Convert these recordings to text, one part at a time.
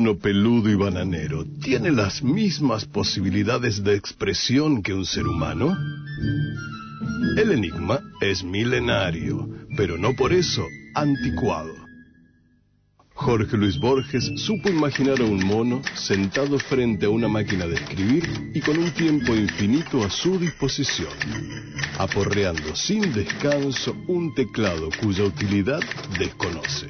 mono peludo y bananero tiene las mismas posibilidades de expresión que un ser humano? El enigma es milenario, pero no por eso anticuado. Jorge Luis Borges supo imaginar a un mono sentado frente a una máquina de escribir y con un tiempo infinito a su disposición, aporreando sin descanso un teclado cuya utilidad desconoce.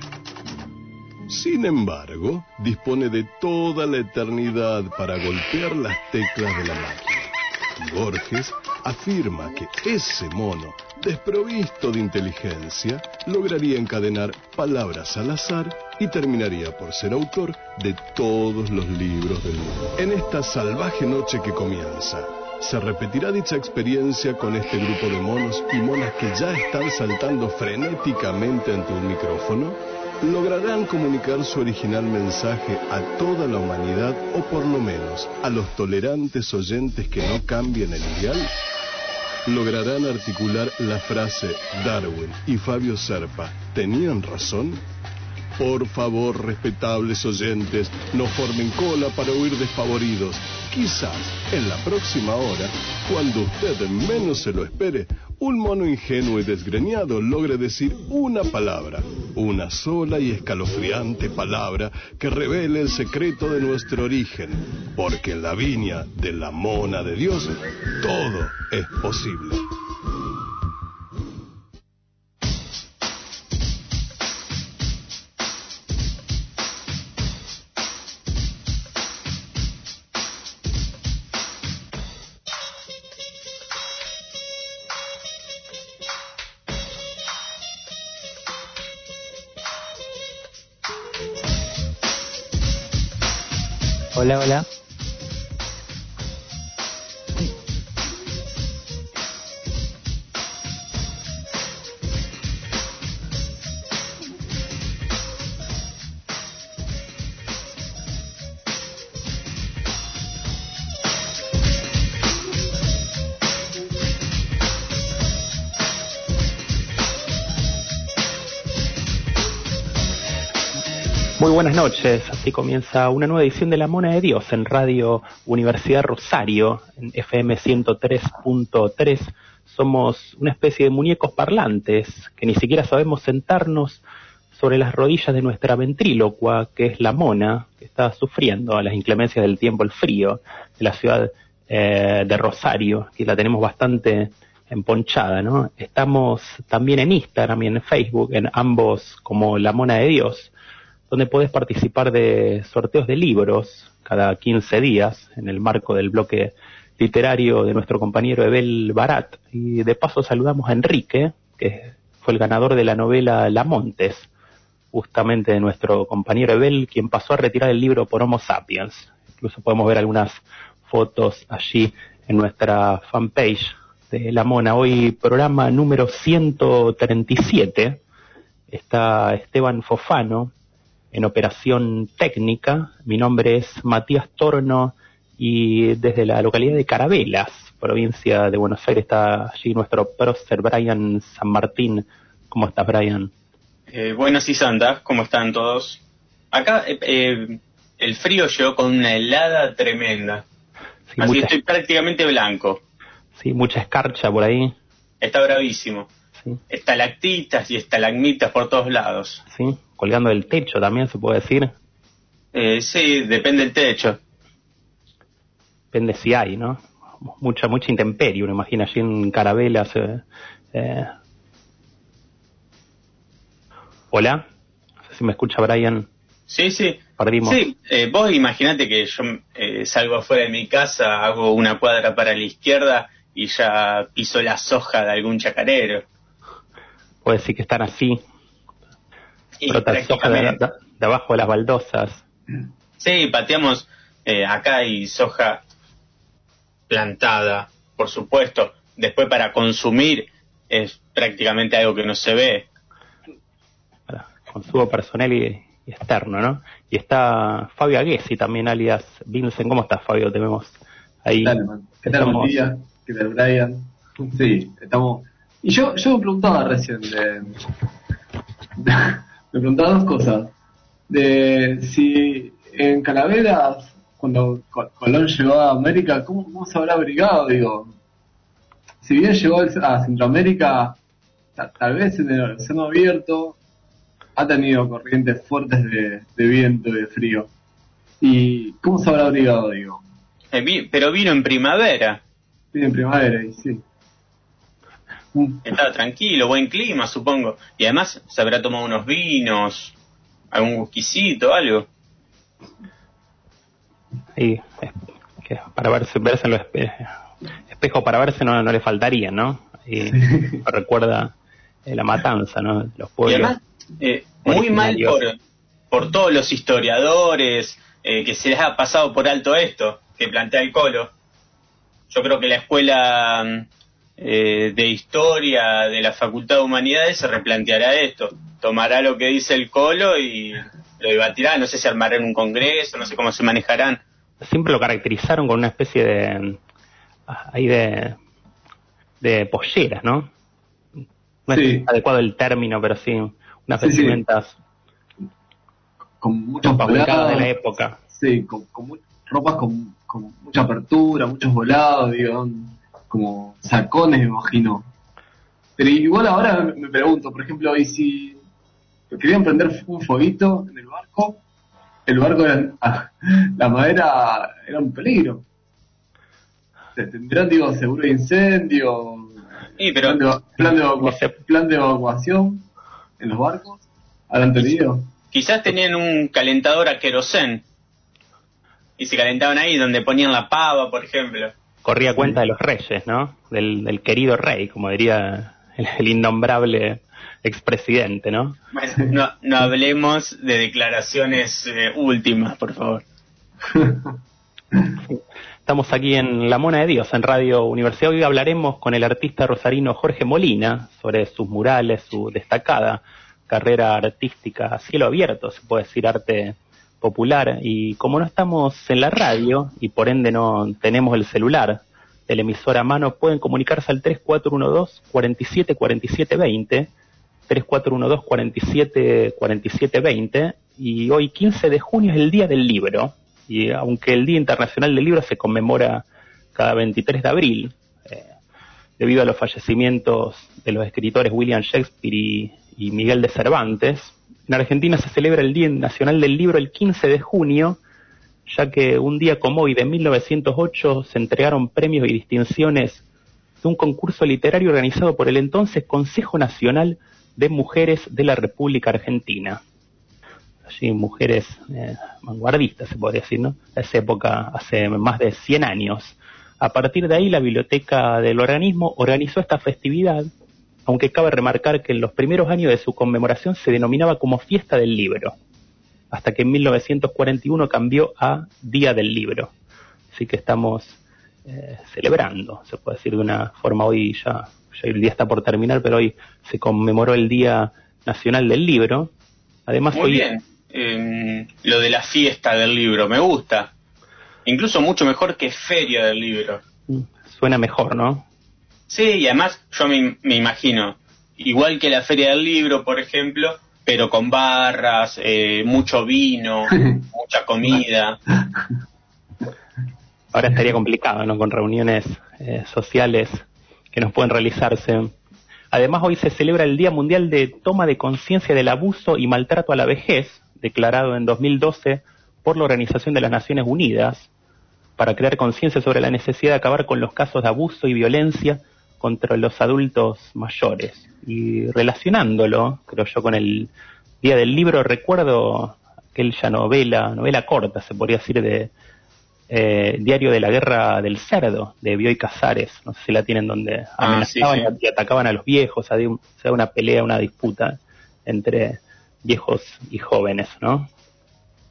Sin embargo, dispone de toda la eternidad para golpear las teclas de la máquina. Borges afirma que ese mono, desprovisto de inteligencia, lograría encadenar palabras al azar y terminaría por ser autor de todos los libros del mundo. En esta salvaje noche que comienza, ¿se repetirá dicha experiencia con este grupo de monos y monas que ya están saltando frenéticamente ante un micrófono? ¿Lograrán comunicar su original mensaje a toda la humanidad o por lo menos a los tolerantes oyentes que no cambien el ideal? ¿Lograrán articular la frase Darwin y Fabio Serpa tenían razón? Por favor, respetables oyentes, no formen cola para huir desfavoridos. Quizás en la próxima hora, cuando usted menos se lo espere, un mono ingenuo y desgreñado logre decir una palabra, una sola y escalofriante palabra que revele el secreto de nuestro origen, porque en la viña de la mona de Dios todo es posible. Hola, hola. Noches, así comienza una nueva edición de La Mona de Dios en Radio Universidad Rosario, en FM 103.3. Somos una especie de muñecos parlantes que ni siquiera sabemos sentarnos sobre las rodillas de nuestra ventrílocua, que es la mona, que está sufriendo a las inclemencias del tiempo, el frío de la ciudad eh, de Rosario, que la tenemos bastante emponchada, ¿no? Estamos también en Instagram y en Facebook, en ambos como La Mona de Dios donde podés participar de sorteos de libros cada 15 días en el marco del bloque literario de nuestro compañero Ebel Barat. Y de paso saludamos a Enrique, que fue el ganador de la novela La Montes, justamente de nuestro compañero Ebel, quien pasó a retirar el libro por Homo Sapiens. Incluso podemos ver algunas fotos allí en nuestra fanpage de La Mona. Hoy programa número 137. Está Esteban Fofano, en operación técnica. Mi nombre es Matías Torno y desde la localidad de Carabelas, provincia de Buenos Aires, está allí nuestro prócer Brian San Martín. ¿Cómo estás, Brian? Eh, buenas y santas, ¿cómo están todos? Acá eh, eh, el frío llegó con una helada tremenda. Sí, Así mucha, estoy prácticamente blanco. sí, mucha escarcha por ahí. Está bravísimo. Sí, Estalactitas y estalagmitas por todos lados. sí, colgando del techo también se puede decir. Eh, sí, depende del techo. Depende si hay, ¿no? Mucha, mucha intemperie, uno imagina allí en Carabelas. eh, eh. Hola, no sé si me escucha Brian. Sí, sí. Perdimos. Sí, eh, vos imaginate que yo eh, salgo afuera de mi casa, hago una cuadra para la izquierda y ya piso la soja de algún chacarero. Puede decir que están así, Y soja de, prácticamente- de- de abajo de las baldosas. Sí, pateamos eh, acá hay soja plantada, por supuesto. Después para consumir es prácticamente algo que no se ve. para consumo personal y, y externo, ¿no? Y está Fabio Aguesi también, alias Vincent. ¿Cómo estás, Fabio? Te vemos ahí. ¿Qué tal, man? ¿Qué tal, Estamos- buen día? ¿Qué tal, Brian? Sí, estamos... Y yo, yo me preguntaba recién de... me preguntaba dos cosas. De si en Calaveras, cuando Colón llegó a América, ¿cómo, cómo se habrá abrigado? Digo, si bien llegó a Centroamérica, tal vez en el océano abierto, ha tenido corrientes fuertes de, viento y de frío. ¿Y cómo se habrá abrigado, digo? Eh, pero vino en primavera. Vino en primavera, y sí. Mm. Estaba tranquilo, buen clima, supongo. Y además se habrá tomado unos vinos, algún whiskycito, algo. Sí, que para verse, verse en los espejos para verse no, no le faltaría, ¿no? Y recuerda eh, la matanza, ¿no? Los pueblos. Y además, eh, muy mal por, por todos los historiadores eh, que se les ha pasado por alto esto que plantea el Colo. Yo creo que la escuela eh, de historia de la Facultad de Humanidades se replanteará esto. Tomará lo que dice el Colo y lo debatirá. No sé si armarán un congreso, no sé cómo se manejarán. Siempre lo caracterizaron con una especie de. ahí de. de polleras, ¿no? No es adecuado el término, pero sí, unas vestimentas. Con muchos volados de la época. Sí, con, ropas con, con mucha apertura, muchos volados, digo como sacones, me imagino. Pero igual ahora me pregunto, por ejemplo, y si querían prender un fueguito en el barco, el barco era, la madera era un peligro. Tendrán, digo, seguro de incendio, pero... plan, de, plan, de evacuación en los barcos, ¿habrán tenido? Quizás tenían un calentador a querosén y se calentaban ahí donde ponían la pava, por ejemplo corría cuenta de los reyes, ¿no? Del, querido rey, como diría el, innombrable expresidente, ¿no? Bueno, no, hablemos de declaraciones eh, últimas, por favor. Estamos aquí en La Mona de Dios, en Radio Universidad. Hoy hablaremos con el artista rosarino Jorge Molina sobre sus murales, su destacada carrera artística a cielo abierto, se puede decir arte popular. Y como no estamos en la radio y por ende no tenemos el celular del emisor a mano, pueden comunicarse al 3412 47 47 20 3412 47 47 20 y hoy 15 de junio es el Día del Libro. Y aunque el Día Internacional del Libro se conmemora cada 23 de abril eh, debido a los fallecimientos de los escritores William Shakespeare y Miguel de Cervantes, en Argentina se celebra el Día Nacional del Libro el 15 de junio, ya que un día como hoy de 1908 se entregaron premios y distinciones de un concurso literario organizado por el entonces Consejo Nacional de Mujeres de la República Argentina. Allí mujeres eh, vanguardistas, se podría decir, ¿no? A esa época, hace más de 100 años. A partir de ahí, la biblioteca del organismo organizó esta festividad aunque cabe remarcar que en los primeros años de su conmemoración se denominaba como Fiesta del Libro, hasta que en 1941 cambió a Día del Libro. Así que estamos eh, celebrando, se puede decir de una forma hoy ya, ya el día está por terminar, pero hoy se conmemoró el Día Nacional del Libro. Además Muy bien, em, lo de la fiesta del libro, me gusta. Incluso mucho mejor que feria del libro. Mm, suena mejor, ¿no? Sí, y además yo me, imagino, igual que la Feria del Libro, por ejemplo, pero con barras, eh, mucho vino, mucha comida. Ahora estaría complicado, ¿no? Con reuniones eh, sociales que nos pueden realizarse. Además, hoy se celebra el Día Mundial de Toma de Conciencia del Abuso y Maltrato a la Vejez, declarado en 2012 por la Organización de las Naciones Unidas, para crear conciencia sobre la necesidad de acabar con los casos de abuso y violencia contra los adultos mayores. Y relacionándolo, creo yo, con el día del libro, recuerdo aquella novela, novela corta, se podría decir, de eh, Diario de la Guerra del Cerdo, de Bioy Casares, no sé si la tienen, donde ah, amenazaban y atacaban a los viejos, había una pelea, una disputa entre viejos y jóvenes, ¿no?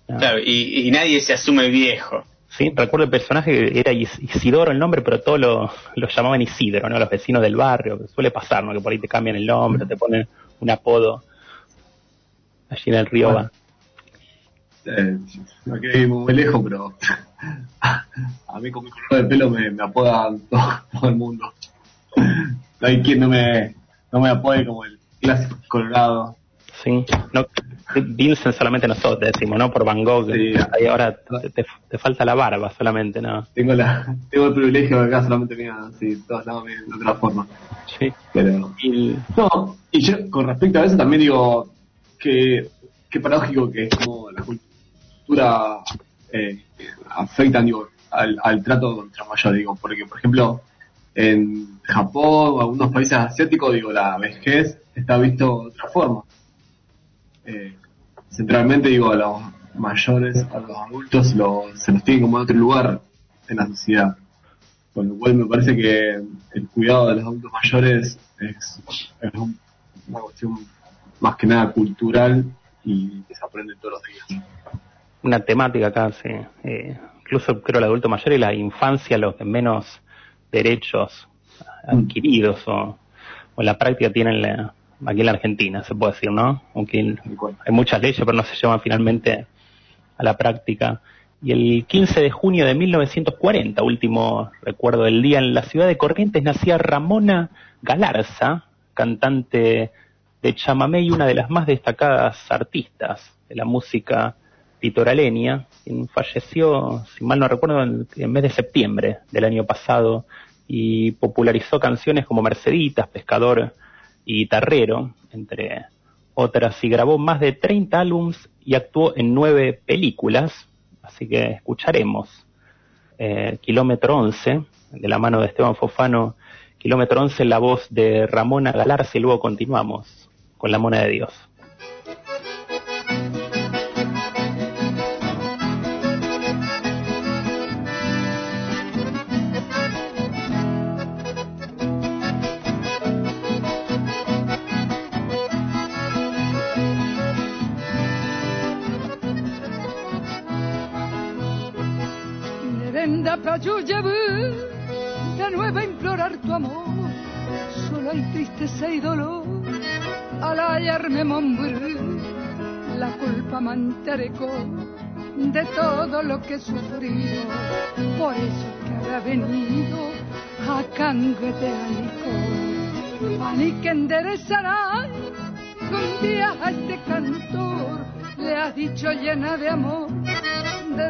Claro, y nadie se asume viejo. Sí, recuerdo el personaje, era Isidoro el nombre, pero todos lo, llamaban Isidro, ¿no? Los vecinos del barrio, que suele pasar, ¿no? Que por ahí te cambian el nombre, te ponen un apodo allí en el río va. Eh, no muy lejos, pero a mí con mi color de pelo me, me apodan todo, el mundo. No hay quien no me, no me apode como el clásico colorado. Sí, no, Vincent solamente nosotros decimos, ¿no? Por Van Gogh. Sí. Ahí ahora te, falta la barba solamente, ¿no? Tengo la tengo el privilegio de acá solamente mira, sí, todos lados de otra forma. Sí. Pero, y... No, y yo con respecto a eso también digo que, qué paradójico que es como la cultura eh, afecta digo, al, al trato contra mayor, digo, porque por ejemplo en Japón o algunos países asiáticos, digo, la vejez está visto de otra forma. Eh, centralmente, digo, a los mayores, a los adultos, se los tiene como en otro lugar en la sociedad. Con lo cual me parece que el cuidado de los adultos mayores es, una cuestión más que nada cultural y que se aprende todos los días. Una temática acá, sí. Eh, incluso creo el adulto mayor y la infancia, los que menos derechos adquiridos o, o la práctica tienen la, aquí en la Argentina, se puede decir, ¿no? Aunque hay muchas leyes, pero no se llevan finalmente a la práctica. Y el 15 de junio de 1940, último recuerdo del día, en la ciudad de Corrientes nacía Ramona Galarza, cantante de chamamé y una de las más destacadas artistas de la música litoraleña, quien falleció, si mal no recuerdo, en el mes de septiembre del año pasado y popularizó canciones como Merceditas, Pescador y Guitarrero, entre otras, y grabó más de 30 álbums y actuó en nueve películas, así que escucharemos eh, Kilómetro 11, de la mano de Esteban Fofano, Kilómetro 11, la voz de Ramona Galarza y luego continuamos con La Mona de Dios. Yo llevo de nuevo a implorar tu amor. Solo hay tristeza y dolor al hallarme Montbrú. La culpa mantereco de todo lo que he sufrido. Por eso que habrá venido a canguete Ani que enderezará un día a este cantor. Le has dicho llena de amor, de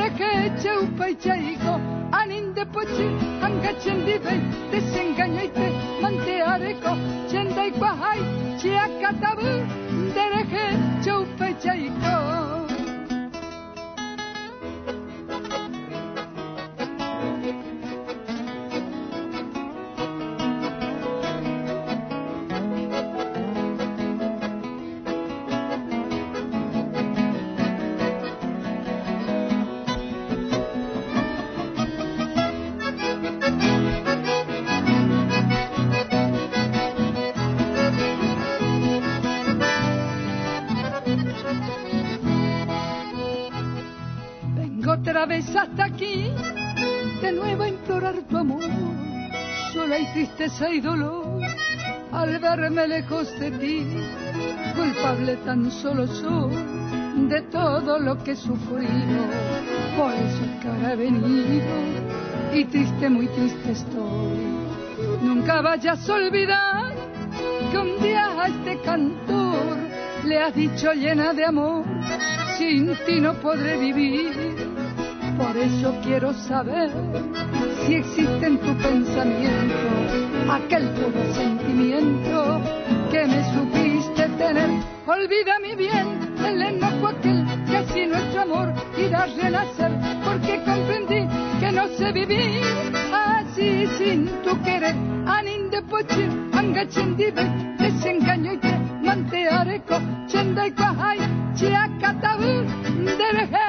rekeće u pajčaigo, anin de poči, anga čendivej, te se engañajte, mante areko, čendaj kvahaj, čijaka tabu, de rekeće u pajčaigo. Tristeza y dolor al verme lejos de ti. Culpable tan solo soy de todo lo que he sufrido. Por eso es que ahora he venido y triste, muy triste estoy. Nunca vayas a olvidar que un día a este cantor le has dicho llena de amor, sin ti no podré vivir por eso quiero saber si existe en tu pensamiento aquel puro sentimiento que me supiste tener. Olvida mi bien el enojo aquel que así nuestro amor irá a renacer, porque comprendí que no sé vivir así sin tu querer. Anin de poche, angachendibe, desengaño y te manteareko, chendai kwahai, chiakatabu, dereje.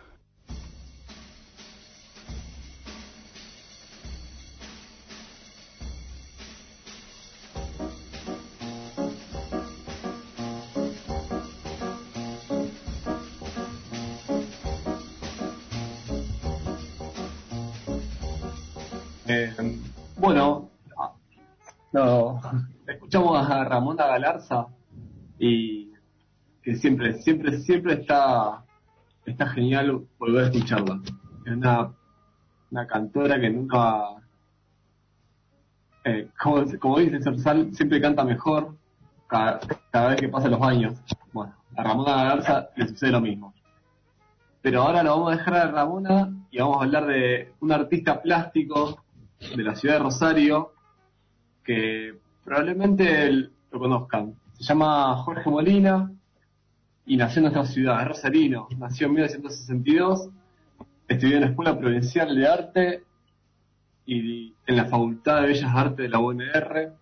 Bueno, no, escuchamos a Ramona Galarza y que siempre, siempre, siempre está, está genial volver a escucharla. Es una, una cantora que nunca, eh, como, como dice Sorsal, siempre canta mejor cada, cada vez que pasan los años. Bueno, a Ramona Galarza le sucede lo mismo. Pero ahora lo vamos a dejar a Ramona y vamos a hablar de un artista plástico de la ciudad de Rosario, que probablemente lo conozcan. Se llama Jorge Molina y nació en nuestra ciudad, es rosarino. Nació en 1962, estudió en la Escuela Provincial de Arte y en la Facultad de Bellas Artes de la UNR,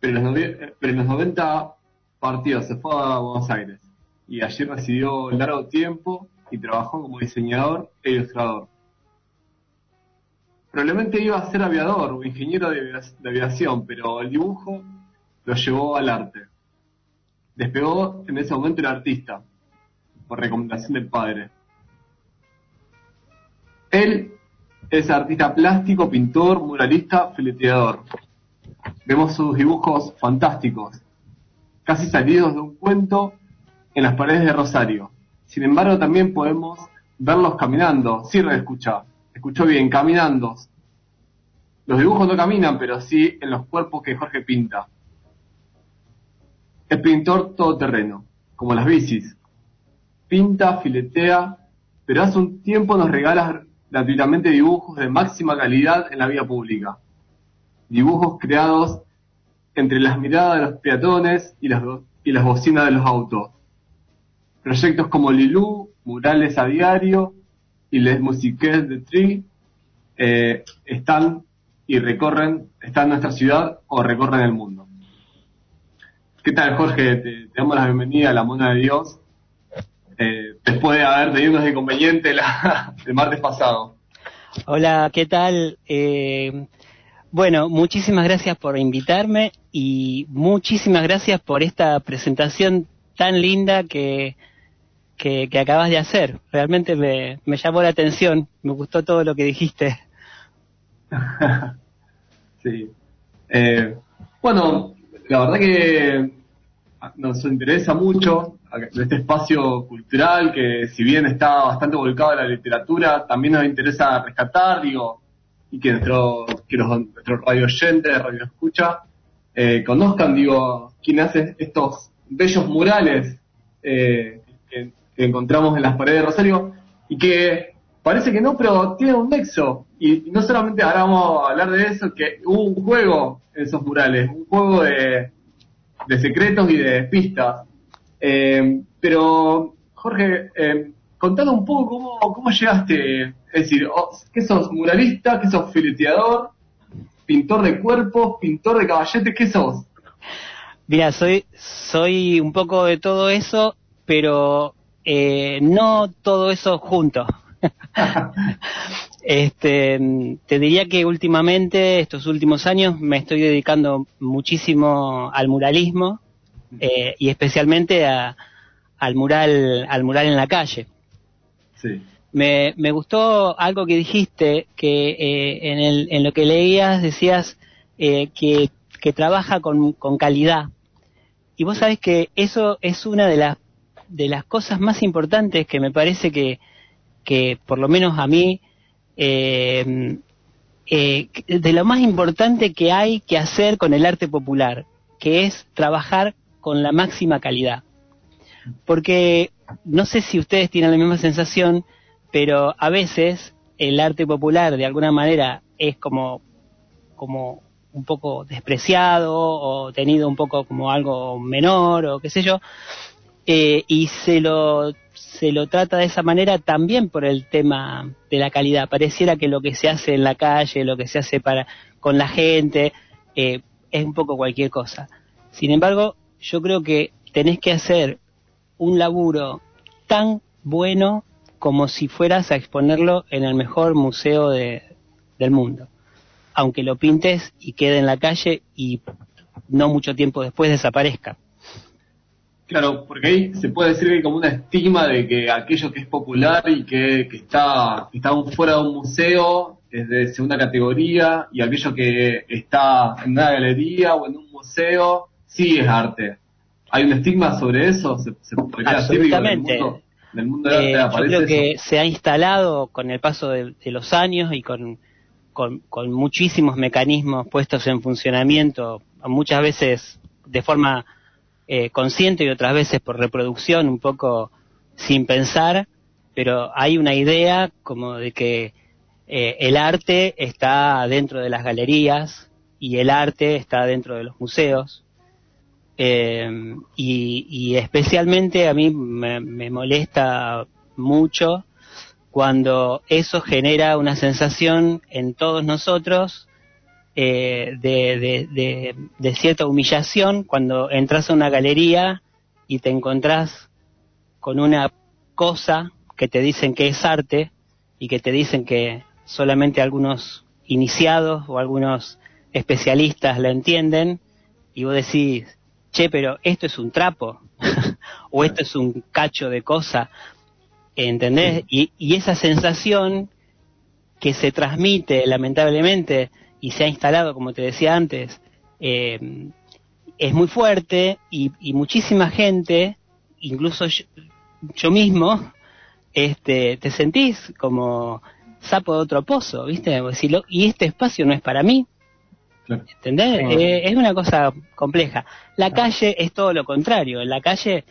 pero en los, pero en los 90 partió, se fue a Buenos Aires y allí residió largo tiempo y trabajó como diseñador e ilustrador probablemente iba a ser aviador o ingeniero de, aviación, pero el dibujo lo llevó al arte. Despegó en ese momento el artista, por recomendación del padre. Él es artista plástico, pintor, muralista, fileteador. Vemos sus dibujos fantásticos, casi salidos de un cuento en las paredes de Rosario. Sin embargo, también podemos verlos caminando. Sí, escucha escuchó bien, caminando. Los dibujos no caminan, pero sí en los cuerpos que Jorge pinta. Es pintor todoterreno, como las bicis. Pinta, filetea, pero hace un tiempo nos regala gratuitamente dibujos de máxima calidad en la vía pública. Dibujos creados entre las miradas de los peatones y las, y las bocinas de los autos. Proyectos como Lilú, murales a diario, y Les Musiques de Tri eh, están y recorren, están en nuestra ciudad o recorren el mundo. ¿Qué tal, Jorge? Te, damos la bienvenida a la Mona de Dios, eh, después de haber tenido unos inconvenientes la, el martes pasado. Hola, ¿qué tal? Eh, bueno, muchísimas gracias por invitarme y muchísimas gracias por esta presentación tan linda que que, acabas de hacer. Realmente me, llamó la atención, me gustó todo lo que dijiste. sí. Eh, bueno, la verdad que nos interesa mucho este espacio cultural que si bien está bastante volcado a la literatura, también nos interesa rescatar, digo, y que nuestro, que nuestro radio oyente, radio escucha, eh, conozcan, digo, quién hace estos bellos murales eh, que que encontramos en las paredes de Rosario y que parece que no, pero tiene un nexo. Y, no solamente ahora vamos a hablar de eso, que hubo un juego en esos murales, un juego de, de secretos y de pistas. Eh, pero, Jorge, eh, un poco cómo, cómo llegaste, es decir, ¿qué sos muralista? ¿Qué sos fileteador? ¿Pintor de cuerpos? ¿Pintor de caballetes? ¿Qué sos? Mira, soy, soy un poco de todo eso, pero eh, no todo eso junto. este, te diría que últimamente, estos últimos años, me estoy dedicando muchísimo al muralismo eh, y especialmente al mural, al mural en la calle. Me, me gustó algo que dijiste, que eh, en, el, en lo que leías decías que, que trabaja con, con calidad. Y vos sabés que eso es una de las de las cosas más importantes que me parece que, que por lo menos a mí, eh, eh, de lo más importante que hay que hacer con el arte popular, que es trabajar con la máxima calidad. Porque no sé si ustedes tienen la misma sensación, pero a veces el arte popular de alguna manera es como, como un poco despreciado o tenido un poco como algo menor o qué sé yo, eh, y se lo, se lo trata de esa manera también por el tema de la calidad. Pareciera que lo que se hace en la calle, lo que se hace para con la gente, eh, es un poco cualquier cosa. Sin embargo, yo creo que tenés que hacer un laburo tan bueno como si fueras a exponerlo en el mejor museo de, del mundo. Aunque lo pintes y quede en la calle y no mucho tiempo después desaparezca. Claro, porque ahí se puede decir que hay como una estigma de que aquello que es popular y que, que está, está fuera de un museo es de segunda categoría y aquello que está en una galería o en un museo sí es arte. ¿Hay un estigma sobre eso? ¿Se, Absolutamente. Eh, yo creo que se ha instalado con el paso de, los años y con, con, muchísimos mecanismos puestos en funcionamiento, muchas veces de forma eh, consciente y otras veces por reproducción, un poco sin pensar, pero hay una idea como de que eh, el arte está dentro de las galerías y el arte está dentro de los museos. Eh, y, especialmente a mí me, molesta mucho cuando eso genera una sensación en todos nosotros eh, de, de, cierta humillación cuando entras a una galería y te encontrás con una cosa que te dicen que es arte y que te dicen que solamente algunos iniciados o algunos especialistas la entienden y vos decís, che, pero esto es un trapo o esto es un cacho de cosa, ¿entendés? Y, y esa sensación que se transmite lamentablemente y se ha instalado, como te decía antes, eh, es muy fuerte y, muchísima gente, incluso yo, mismo, este, te sentís como sapo de otro pozo, ¿viste? y este espacio no es para mí. ¿Entendés? Eh, es una cosa compleja. La calle es todo lo contrario. En la calle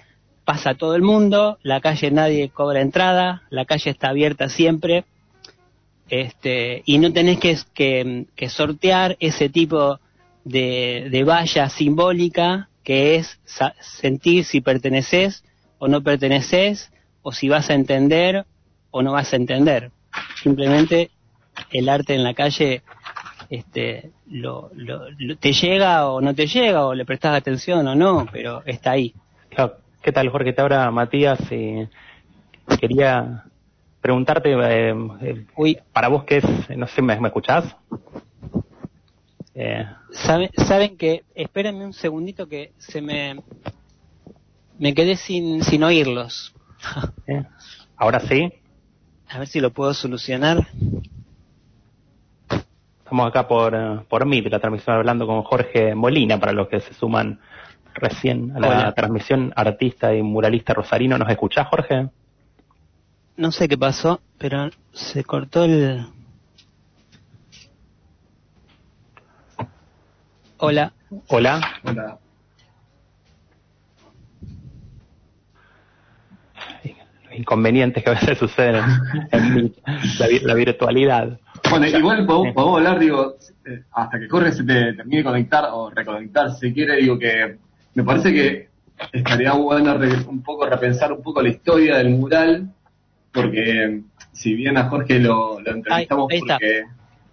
pasa todo el mundo, la calle nadie cobra entrada, la calle está abierta siempre este, y no tenés que, que, sortear ese tipo de, de, valla simbólica que es sentir si perteneces o no perteneces, o si vas a entender o no vas a entender. Simplemente el arte en la calle este, lo, te llega o no te llega, o le prestas atención o no, pero está ahí. ¿Qué tal, Jorge? Te habla Matías y quería preguntarte, eh, eh, para vos qué es, no sé, ¿me, me escuchás? Eh. ¿Saben, que, espérenme un segundito que se me, me quedé sin, sin oírlos. ¿Ahora sí? A ver si lo puedo solucionar. Estamos acá por, por Meet, la transmisión hablando con Jorge Molina, para los que se suman recién a la transmisión, artista y muralista rosarino. ¿Nos escuchás, Jorge? No sé qué pasó, pero se cortó el... Hola. Hola. Hola. Inconvenientes que a veces suceden en, la, virtualidad. Bueno, igual podemos, hablar, digo, eh, hasta que Corre se te termine de conectar o reconectar, si quiere, digo que me parece que estaría bueno un poco repensar un poco la historia del mural porque si bien a Jorge lo, entrevistamos ahí, porque...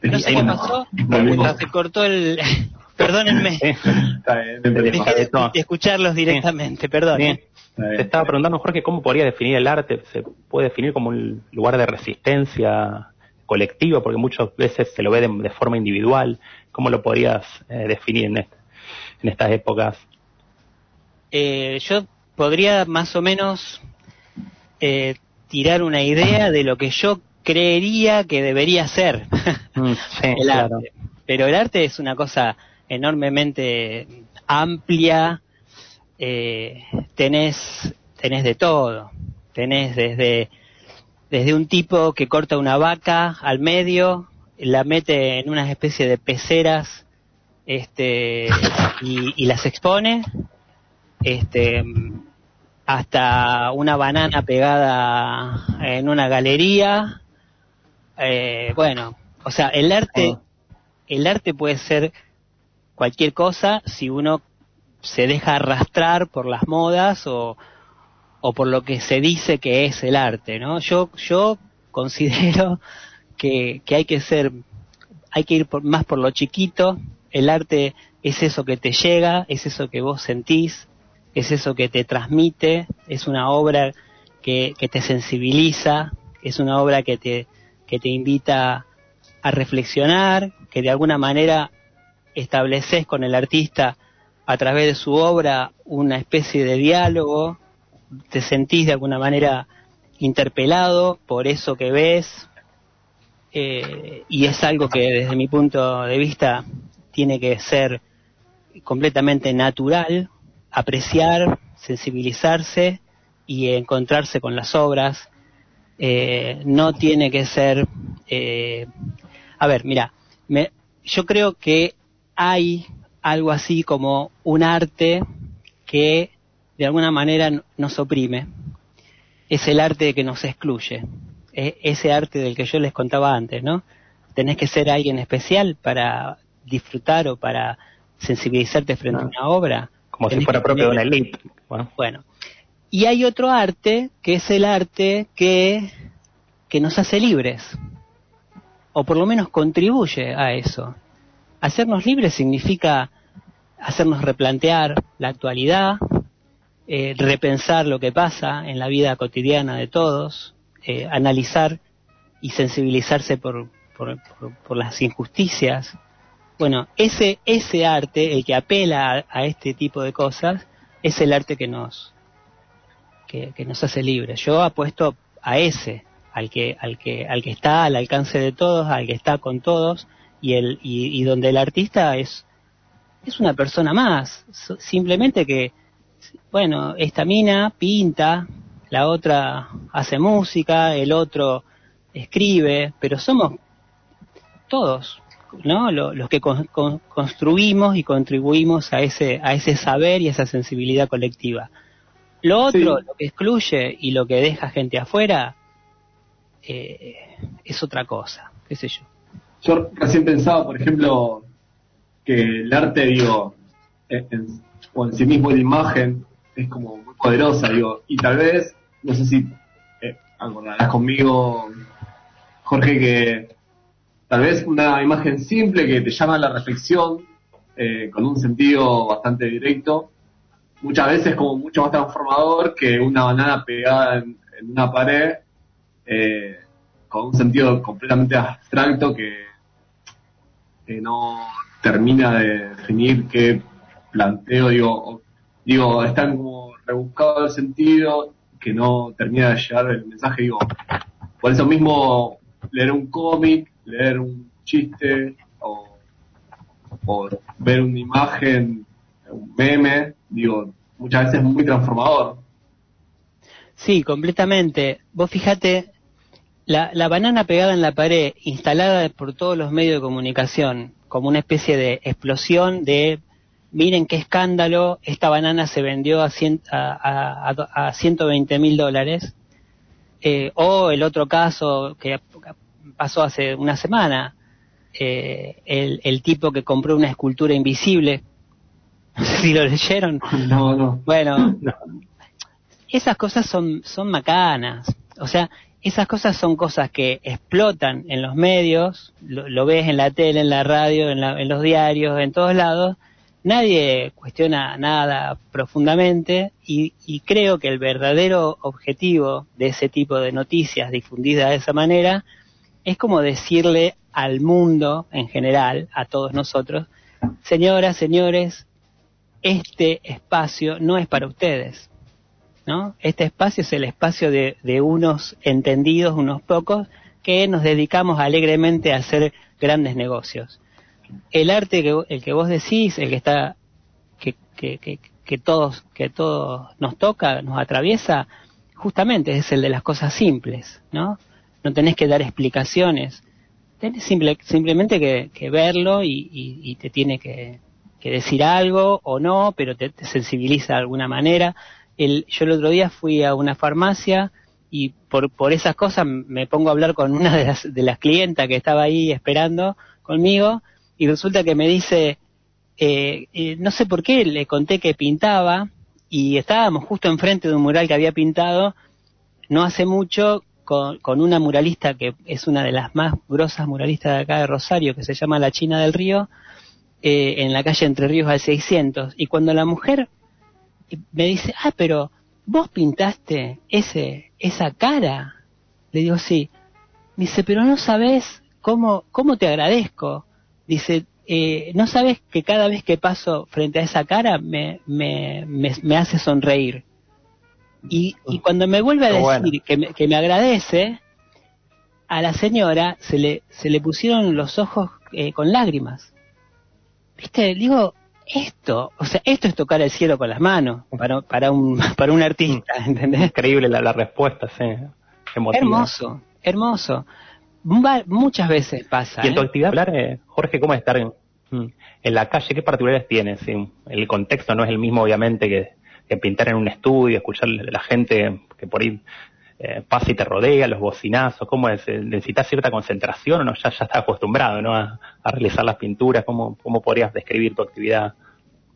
No sé qué pasó, se cortó el... Perdónenme. Dejé de, escucharlos directamente, perdón. Te estaba preguntando, Jorge, ¿cómo podría definir el arte? ¿Se puede definir como un lugar de resistencia colectiva? Porque muchas veces se lo ve de, forma individual. ¿Cómo lo podrías eh, definir en, este, en estas épocas? Eh, yo podría más o menos eh, tirar una idea de lo que yo creería que debería ser. Mm, el arte. Pero el arte es una cosa enormemente amplia, eh, tenés, tenés de todo, tenés desde, desde un tipo que corta una vaca al medio, la mete en una especie de peceras este, y, y las expone, este, hasta una banana pegada en una galería, eh, bueno, o sea, el arte, ah. el arte puede ser cualquier cosa si uno se deja arrastrar por las modas o, o por lo que se dice que es el arte, ¿no? Yo, yo considero que, que hay que ser, hay que ir más por lo chiquito, el arte es eso que te llega, es eso que vos sentís, es eso que te transmite, es una obra que, que te sensibiliza, es una obra que te, que te invita a reflexionar, que de alguna manera estableces con el artista a través de su obra una especie de diálogo, te sentís de alguna manera interpelado por eso que ves, eh, y es algo que desde mi punto de vista tiene que ser completamente natural, apreciar, sensibilizarse y encontrarse con las obras. Eh, no tiene que ser... Eh, a ver, mira, yo creo que hay algo así como un arte que de alguna manera nos oprime. Es el arte que nos excluye. Es ese arte del que yo les contaba antes, ¿no? Tenés que ser alguien especial para disfrutar o para sensibilizarte frente a una obra. Como si fuera propio de una elite. Bueno. Y hay otro arte que es el arte que, que nos hace libres. O por lo menos contribuye a eso. Hacernos libres significa hacernos replantear la actualidad, eh, repensar lo que pasa en la vida cotidiana de todos, eh, analizar y sensibilizarse por, por, por, las injusticias, bueno, ese, ese arte, el que apela a, este tipo de cosas, es el arte que nos, que, nos hace libres. Yo apuesto a ese, al que, al que, al que está al alcance de todos, al que está con todos, y el, y, donde el artista es, es una persona más, simplemente que, bueno, esta mina pinta, la otra hace música, el otro escribe, pero somos todos ¿no? los que construimos y contribuimos a ese, a ese saber y esa sensibilidad colectiva. Lo otro, lo que excluye y lo que deja gente afuera, eh, es otra cosa, qué sé yo. Yo recién pensaba, por ejemplo, que el arte, digo, en, o en sí mismo la imagen es como muy poderosa, digo, y tal vez, no sé si eh, acordarás conmigo, Jorge, que tal vez una imagen simple que te llama a la reflexión, eh, con un sentido bastante directo, muchas veces como mucho más transformador que una banana pegada en, una pared, eh, con un sentido completamente abstracto que, no termina de definir qué planteo, digo, digo, están como rebuscado el sentido que no termina de llegar el mensaje, digo, por eso mismo leer un cómic leer un chiste o, ver una imagen, un meme, digo, muchas veces es muy transformador. Sí, completamente. Vos fíjate, la, la banana pegada en la pared, instalada por todos los medios de comunicación, como una especie de explosión de, miren qué escándalo, esta banana se vendió a, a, a, a 120 mil dólares, eh, o el otro caso que pasó hace una semana. Eh, el, tipo que compró una escultura invisible. No sé si lo leyeron. No, no. Bueno, esas cosas son, son macanas. O sea, esas cosas son cosas que explotan en los medios, lo, ves en la tele, en la radio, en, los diarios, en todos lados. Nadie cuestiona nada profundamente y, y creo que el verdadero objetivo de ese tipo de noticias difundidas de esa manera es como decirle al mundo en general, a todos nosotros, señoras, señores, este espacio no es para ustedes, ¿no? Este espacio es el espacio de, unos entendidos, unos pocos, que nos dedicamos alegremente a hacer grandes negocios. El arte que el que vos decís, el que está que, que, que todos que todos nos toca, nos atraviesa, justamente es el de las cosas simples, ¿no? No tenés que dar explicaciones, tenés simple, simplemente que, verlo y, te tiene que, decir algo o no, pero te, sensibiliza de alguna manera. Yo el otro día fui a una farmacia y por, por esas cosas me pongo a hablar con una de las, de las clientas que estaba ahí esperando conmigo y resulta que me dice, eh, eh, no sé por qué, le conté que pintaba y estábamos justo enfrente de un mural que había pintado no hace mucho con, con, una muralista que es una de las más grosas muralistas de acá de Rosario, que se llama La China del Río, eh, en la calle Entre Ríos al 600. Y cuando la mujer me dice, ah, pero vos pintaste ese, esa cara, le digo, sí. Me dice, pero no sabes cómo, cómo te agradezco. Dice, eh, no sabes que cada vez que paso frente a esa cara me, me, me, hace sonreír. Y, y, cuando me vuelve a decir que, me, que me agradece, a la señora se le, se le pusieron los ojos eh, con lágrimas. ¿Viste? Digo, esto, o sea, esto es tocar el cielo con las manos para, para, un, para un artista, ¿entendés? Increíble la, la respuesta, sí. Hermoso, hermoso. Muchas veces pasa. ¿Y en tu ¿eh? actividad eh, Jorge, cómo es estar en, mm, en la calle? ¿Qué particularidades tienes? El contexto no es el mismo, obviamente, que, que pintar en un estudio, escuchar a la gente que por ahí eh, pasa y te rodea, los bocinazos, ¿cómo es? ¿Necesitas cierta concentración o no? Ya, ya estás acostumbrado ¿no? a, realizar las pinturas, ¿Cómo, ¿cómo podrías describir tu actividad?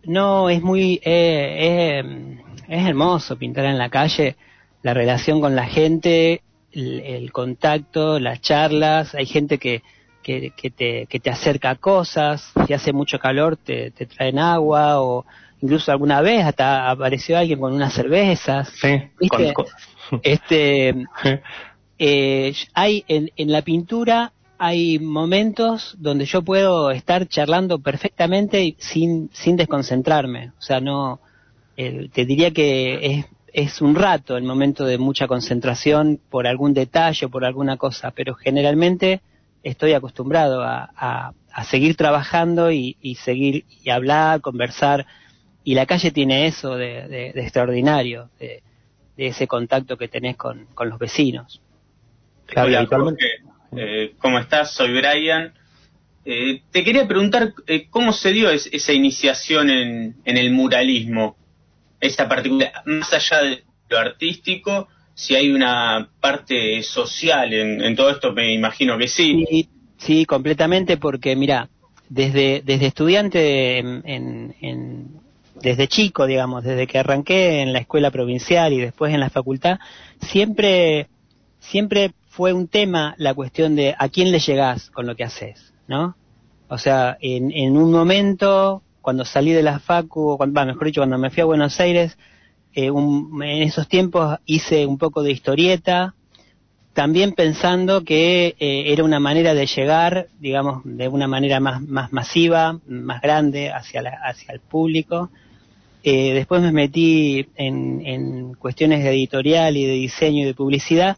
No, es muy, eh, es hermoso pintar en la calle, la relación con la gente, el, contacto, las charlas, hay gente que, que, te, que te acerca a cosas, si hace mucho calor te, te traen agua o incluso alguna vez hasta apareció alguien con unas cervezas. Sí, ¿viste? Este, eh, hay en, en la pintura hay momentos donde yo puedo estar charlando perfectamente sin, sin desconcentrarme. O sea, no, te diría que es, es un rato el momento de mucha concentración por algún detalle, por alguna cosa, pero generalmente estoy acostumbrado a, a, seguir trabajando y, y, seguir y hablar, conversar. Y la calle tiene eso de, de, de extraordinario, de, de ese contacto que tenés con, con los vecinos. Claro, Hola, Jorge, eh, ¿cómo estás? Soy Brian. Eh, te quería preguntar eh, cómo se dio es, esa iniciación en, en, el muralismo, esa particular, más allá de lo artístico, si hay una parte social en, en todo esto, me imagino que sí. Sí, sí completamente, porque mira, desde, desde estudiante en, en, desde chico, digamos, desde que arranqué en la escuela provincial y después en la facultad, siempre, siempre fue un tema la cuestión de a quién le llegás con lo que haces, ¿no? O sea, en, en un momento, cuando salí de la facu, cuando, mejor dicho, cuando me fui a Buenos Aires, eh, en esos tiempos hice un poco de historieta, también pensando que eh, era una manera de llegar, digamos, de una manera más, más masiva, más grande hacia, la, hacia el público. Eh, después me metí en, cuestiones de editorial y de diseño y de publicidad,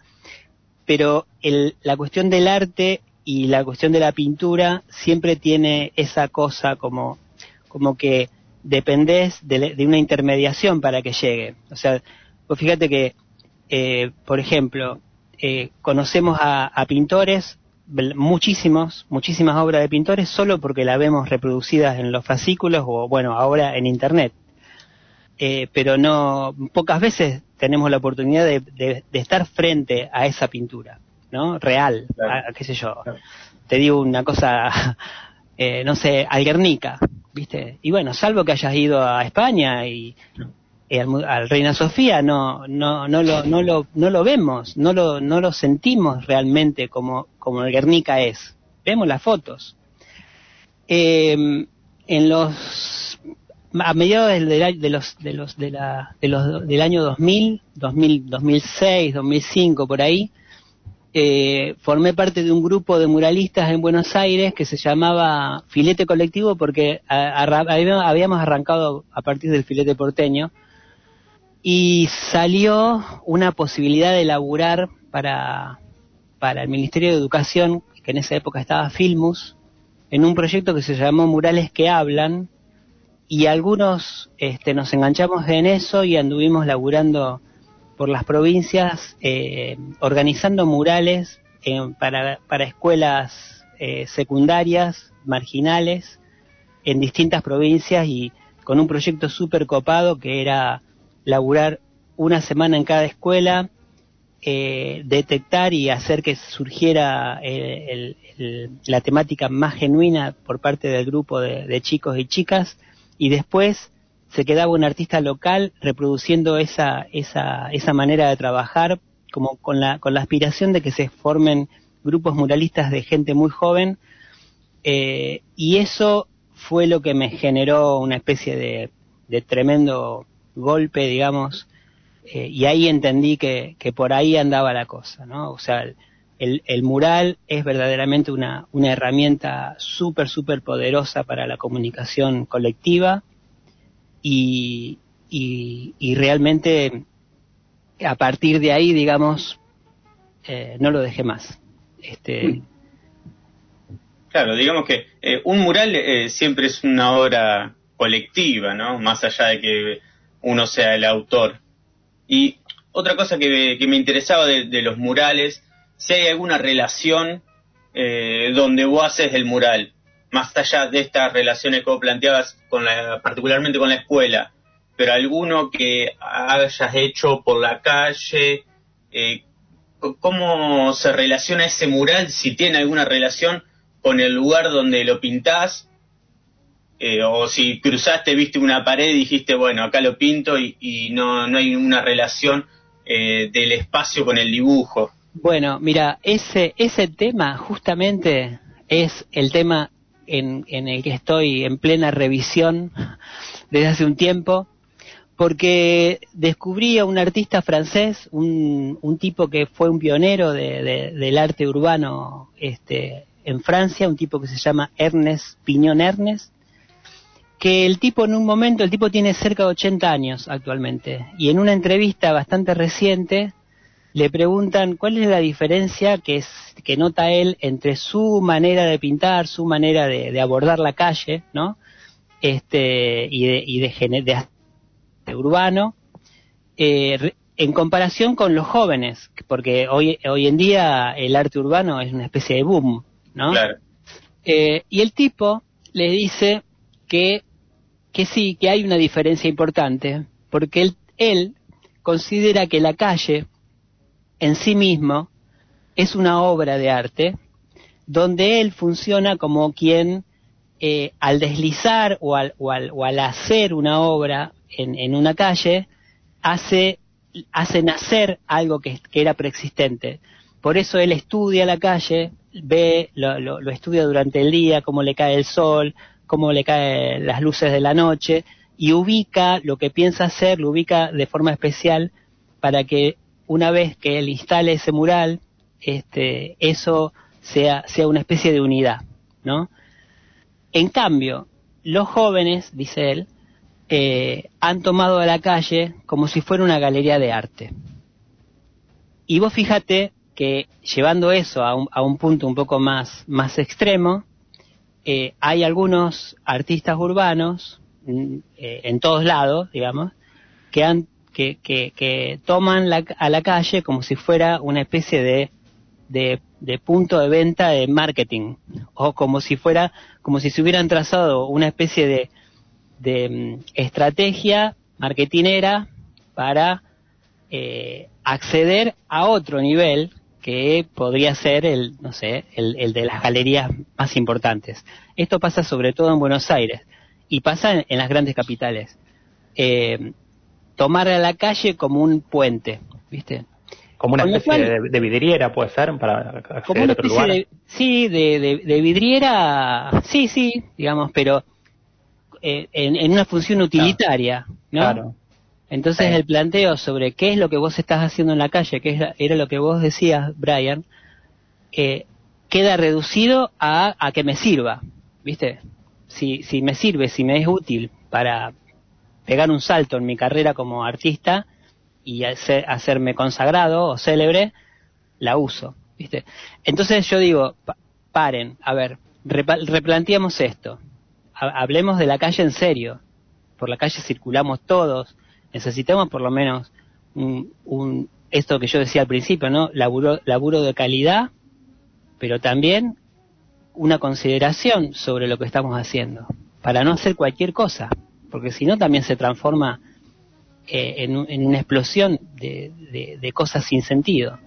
pero el, la cuestión del arte y la cuestión de la pintura siempre tiene esa cosa como, como que dependés de, una intermediación para que llegue. O sea, pues fíjate que, eh, por ejemplo, eh, conocemos a, a pintores muchísimos, muchísimas obras de pintores solo porque la vemos reproducidas en los fascículos o bueno, ahora en internet eh, pero no pocas veces tenemos la oportunidad de, de, de estar frente a esa pintura, ¿no? Real, a, qué sé yo. Claro. Te digo una cosa, eh, no sé, al Guernica, ¿viste? Y bueno, salvo que hayas ido a España y, y al, al, Reina Sofía, no, no, no lo, no lo, no lo vemos, no lo, no lo sentimos realmente como, como el Guernica es. Vemos las fotos. Eh, en los a mediados de, de, los de los de la del año 2000, 2000 2006, 2005 por ahí eh, formé parte de un grupo de muralistas en Buenos Aires que se llamaba Filete Colectivo porque habíamos arrancado a partir del filete porteño y salió una posibilidad de laburar para para el Ministerio de Educación que en esa época estaba Filmus en un proyecto que se llamó Murales que hablan y algunos este, nos enganchamos en eso y anduvimos laburando por las provincias eh, organizando murales en, para, para escuelas eh, secundarias, marginales, en distintas provincias y con un proyecto súper copado que era laburar una semana en cada escuela, eh, detectar y hacer que surgiera la temática más genuina por parte del grupo de, chicos y chicas y después se quedaba un artista local reproduciendo esa, esa, esa manera de trabajar como con la, con la aspiración de que se formen grupos muralistas de gente muy joven eh, y eso fue lo que me generó una especie de, de tremendo golpe, digamos, eh, y ahí entendí que, que, por ahí andaba la cosa, ¿no? O sea, el, el mural es verdaderamente una, una herramienta súper, súper poderosa para la comunicación colectiva y, y, realmente a partir de ahí, digamos, eh, no lo dejé más. Este, Claro, digamos que eh, un mural eh, siempre es una obra colectiva, ¿no? Más allá de que uno sea el autor. Y otra cosa que, me interesaba de, los murales, si hay alguna relación eh, donde vos haces el mural, más allá de estas relaciones que vos planteabas, con la, particularmente con la escuela, pero alguno que hayas hecho por la calle, eh, ¿cómo se relaciona ese mural? Si tiene alguna relación con el lugar donde lo pintás eh, o si cruzaste, viste una pared y dijiste, bueno, acá lo pinto y, no, no hay una relación eh, del espacio con el dibujo. Bueno, mira, ese, ese tema justamente es el tema en, en el que estoy en plena revisión desde hace un tiempo, porque descubrí a un artista francés, un, un tipo que fue un pionero de, del arte urbano este, en Francia, un tipo que se llama Ernest Piñón Ernest, que el tipo en un momento, el tipo tiene cerca de 80 años actualmente, y en una entrevista bastante reciente le preguntan cuál es la diferencia que, es, que nota él entre su manera de pintar, su manera de, abordar la calle, ¿no? Este, y de, y de, de, urbano, eh, en comparación con los jóvenes, porque hoy, hoy en día el arte urbano es una especie de boom, ¿no? Claro. Eh, y el tipo le dice que que sí, que hay una diferencia importante, porque él, él considera que la calle en sí mismo es una obra de arte donde él funciona como quien eh, al deslizar o al, o, al, o al, hacer una obra en, en una calle hace, hace nacer algo que, que, era preexistente. Por eso él estudia la calle, ve, lo, lo, lo estudia durante el día, cómo le cae el sol, cómo le caen las luces de la noche y ubica lo que piensa hacer, lo ubica de forma especial para que una vez que él instale ese mural, este, eso sea, sea una especie de unidad, ¿no? En cambio, los jóvenes, dice él, eh, han tomado a la calle como si fuera una galería de arte. Y vos fíjate que llevando eso a un, a un punto un poco más, más extremo, eh, hay algunos artistas urbanos mm, eh, en todos lados, digamos, que, han, que, que, toman a la calle como si fuera una especie de, de, punto de venta de marketing o como si fuera como si se hubieran trazado una especie de, de mm, estrategia marketinera para eh, acceder a otro nivel que podría ser el, no sé, el, de las galerías más importantes. Esto pasa sobre todo en Buenos Aires y pasa en, las grandes capitales. Eh, tomar a la calle como un puente, ¿viste? Como una especie de, vidriera, puede ser, para acceder a otro lugar. sí, de, vidriera, sí, sí, digamos, pero eh, en, una función utilitaria, ¿no? Claro. Entonces el planteo sobre qué es lo que vos estás haciendo en la calle, que era lo que vos decías, Brian, eh, queda reducido a, a, que me sirva, ¿viste? Si, si me sirve, si me es útil para pegar un salto en mi carrera como artista y hacerme consagrado o célebre, la uso, ¿viste? Entonces yo digo, paren, a ver, replanteemos esto, hablemos de la calle en serio, por la calle circulamos todos, necesitamos por lo menos un, esto que yo decía al principio, ¿no? Laburo, laburo de calidad, pero también una consideración sobre lo que estamos haciendo, para no hacer cualquier cosa, porque si no también se transforma en, una explosión de, cosas sin sentido.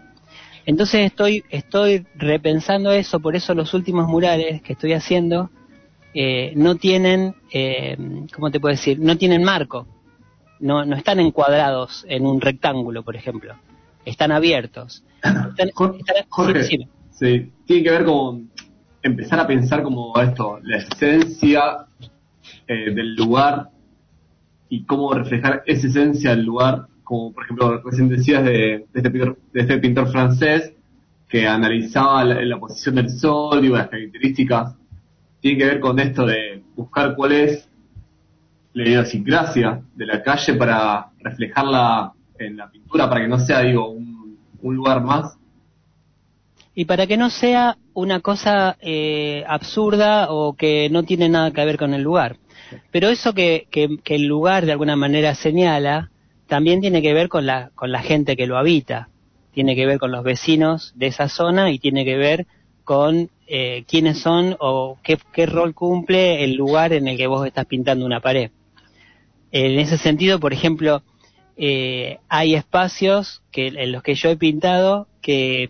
Entonces estoy, estoy repensando eso, por eso los últimos murales que estoy haciendo no tienen, ¿cómo te puedo decir? No tienen marco, no, no están encuadrados en un rectángulo, por ejemplo, están abiertos. Jorge, sí, tiene que ver con empezar a pensar como esto, la esencia eh, del lugar y cómo reflejar esa esencia del lugar, como por ejemplo recién decías de, este, pintor, de este pintor francés que analizaba la, posición del sol y las características, tiene que ver con esto de buscar cuál es la idiosincrasia de la calle para reflejarla en la pintura, para que no sea, digo, un, lugar más. Y para que no sea una cosa eh, absurda o que no tiene nada que ver con el lugar. Pero eso que, que, el lugar de alguna manera señala, también tiene que ver con la, con la gente que lo habita, tiene que ver con los vecinos de esa zona y tiene que ver con eh, quiénes son o qué, qué rol cumple el lugar en el que vos estás pintando una pared. En ese sentido, por ejemplo, eh, hay espacios que, en los que yo he pintado que,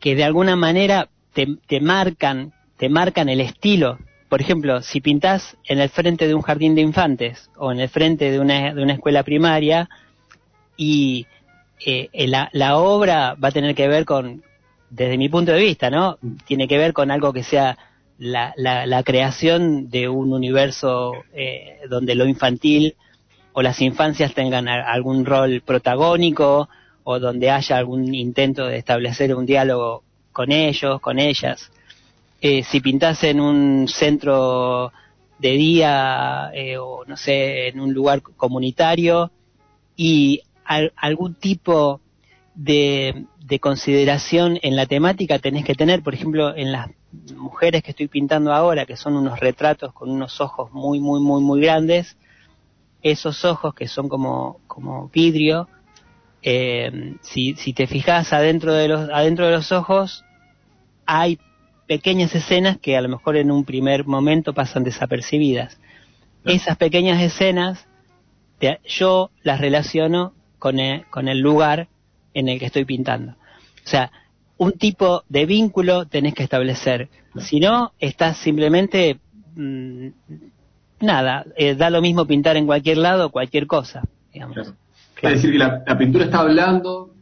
que de alguna manera te, marcan, te marcan el estilo. Por ejemplo, si pintas en el frente de un jardín de infantes o en el frente de una, de una escuela primaria y eh, la, la obra va a tener que ver con, desde mi punto de vista, ¿no? Tiene que ver con algo que sea la, la, creación de un universo eh, donde lo infantil o las infancias tengan algún rol protagónico o donde haya algún intento de establecer un diálogo con ellos, con ellas. Eh, si pintas en un centro de día eh, o no sé, en un lugar comunitario y algún tipo de, de consideración en la temática tenés que tener, por ejemplo, en las mujeres que estoy pintando ahora, que son unos retratos con unos ojos muy, muy, muy, muy grandes, esos ojos que son como, como vidrio, eh, si, si te fijas adentro de, los, adentro de los ojos, hay pequeñas escenas que a lo mejor en un primer momento pasan desapercibidas. Esas pequeñas escenas yo las relaciono con con el lugar en el que estoy pintando. O sea, un tipo de vínculo tenés que establecer. Si no, estás simplemente mm, nada, eh, da lo mismo pintar en cualquier lado cualquier cosa. Digamos. Es decir, que la, pintura está hablando,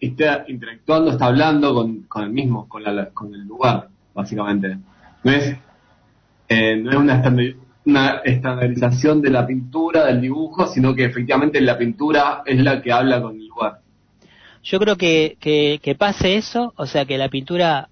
está interactuando, está hablando con, el mismo, con, la, con el lugar, básicamente. No es, eh, no es una, una estandarización de la pintura, del dibujo, sino que efectivamente la pintura es la que habla con el lugar. Yo creo que, que, pase eso, o sea, que la pintura